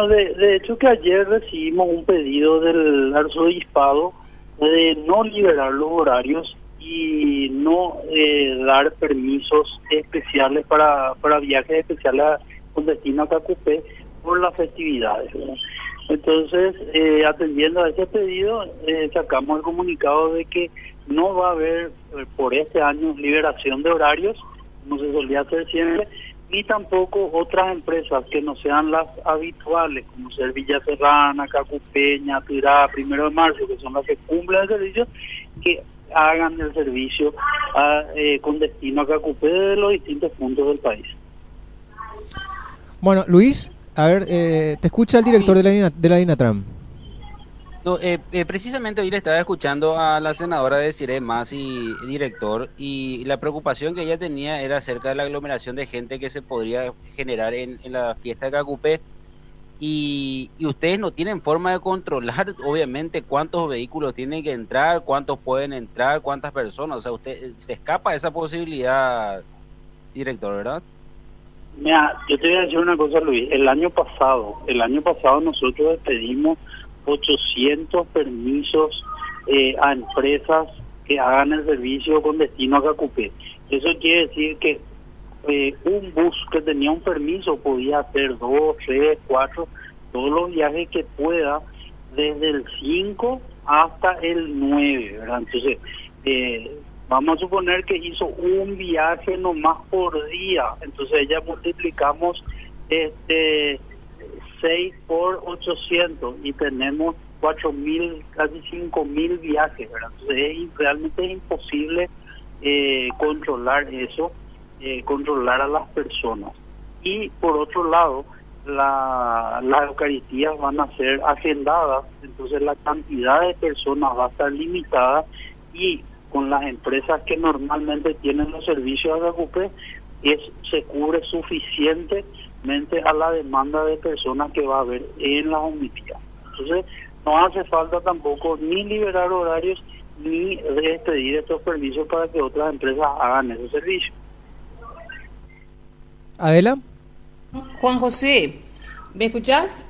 Bueno, de, hecho que ayer recibimos un pedido del arzobispado de no liberar los horarios y no eh, dar permisos especiales para, para viajes especiales con destino a Cacupé por las festividades. Entonces, eh, atendiendo a ese pedido, eh, sacamos el comunicado de que no va a haber por este año liberación de horarios, como se solía hacer siempre, ni tampoco otras empresas que no sean las habituales, como ser Villa Serrana, Cacupeña, Tirá, Primero de Marzo, que son las que cumplen el servicio, que hagan el servicio a, eh, con destino a Cacupé de los distintos puntos del país. Bueno, Luis, a ver, eh, te escucha el director de la, de la INATRAM. No, eh, eh, precisamente hoy le estaba escuchando a la senadora de Cire y director, y la preocupación que ella tenía era acerca de la aglomeración de gente que se podría generar en, la fiesta de Cacupé. Y, y, ustedes no tienen forma de controlar, obviamente, cuántos vehículos tienen que entrar, cuántos pueden entrar, cuántas personas. O sea, usted se escapa de esa posibilidad, director, ¿verdad? Mira, yo te voy a decir una cosa, Luis. El año pasado, el año pasado nosotros pedimos 800 permisos eh, a empresas que hagan el servicio con destino a Cacupé. Eso quiere decir que eh, un bus que tenía un permiso podía hacer dos, tres, cuatro, todos los viajes que pueda desde el 5 hasta el 9, ¿verdad? Entonces, eh, vamos a suponer que hizo un viaje nomás por día, entonces ya multiplicamos este 6 por 800 y tenemos 4 mil, casi 5 mil viajes, ¿verdad? Entonces es, realmente es imposible eh, controlar eso, eh, controlar a las personas. Y por otro lado, la, las Eucaristías van a ser agendadas, entonces la cantidad de personas va a estar limitada y con las empresas que normalmente tienen los servicios de Acupe es, se cubre suficiente a la demanda de personas que va a haber en las homicidas. Entonces, no hace falta tampoco ni liberar horarios ni despedir estos permisos para que otras empresas hagan ese servicio. Adela. Juan José, ¿me escuchás?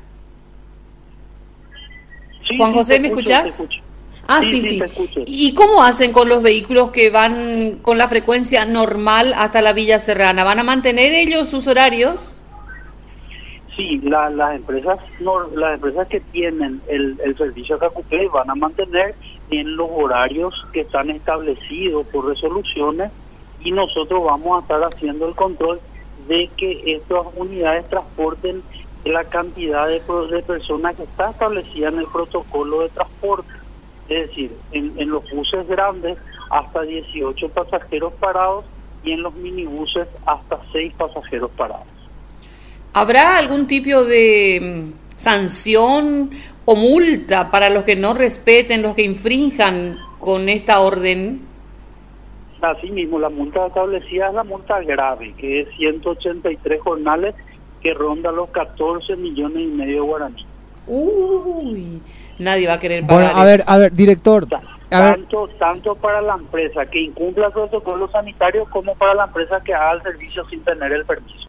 Juan José, ¿me escuchás? Ah, sí, sí. ¿Y cómo hacen con los vehículos que van con la frecuencia normal hasta la Villa Serrana? ¿Van a mantener ellos sus horarios? Sí, las empresas las empresas que tienen el, el servicio Cacupé van a mantener en los horarios que están establecidos por resoluciones y nosotros vamos a estar haciendo el control de que estas unidades transporten la cantidad de, de personas que está establecida en el protocolo de transporte. Es decir, en, en los buses grandes hasta 18 pasajeros parados y en los minibuses hasta 6 pasajeros parados. ¿Habrá algún tipo de mm, sanción o multa para los que no respeten, los que infrinjan con esta orden? Así mismo, la multa establecida es la multa grave, que es 183 jornales que ronda los 14 millones y medio de guaraní. Uy, nadie va a querer pagar. Bueno, a ver, a ver, director. tanto, tanto para la empresa que incumpla el protocolo sanitario como para la empresa que haga el servicio sin tener el permiso.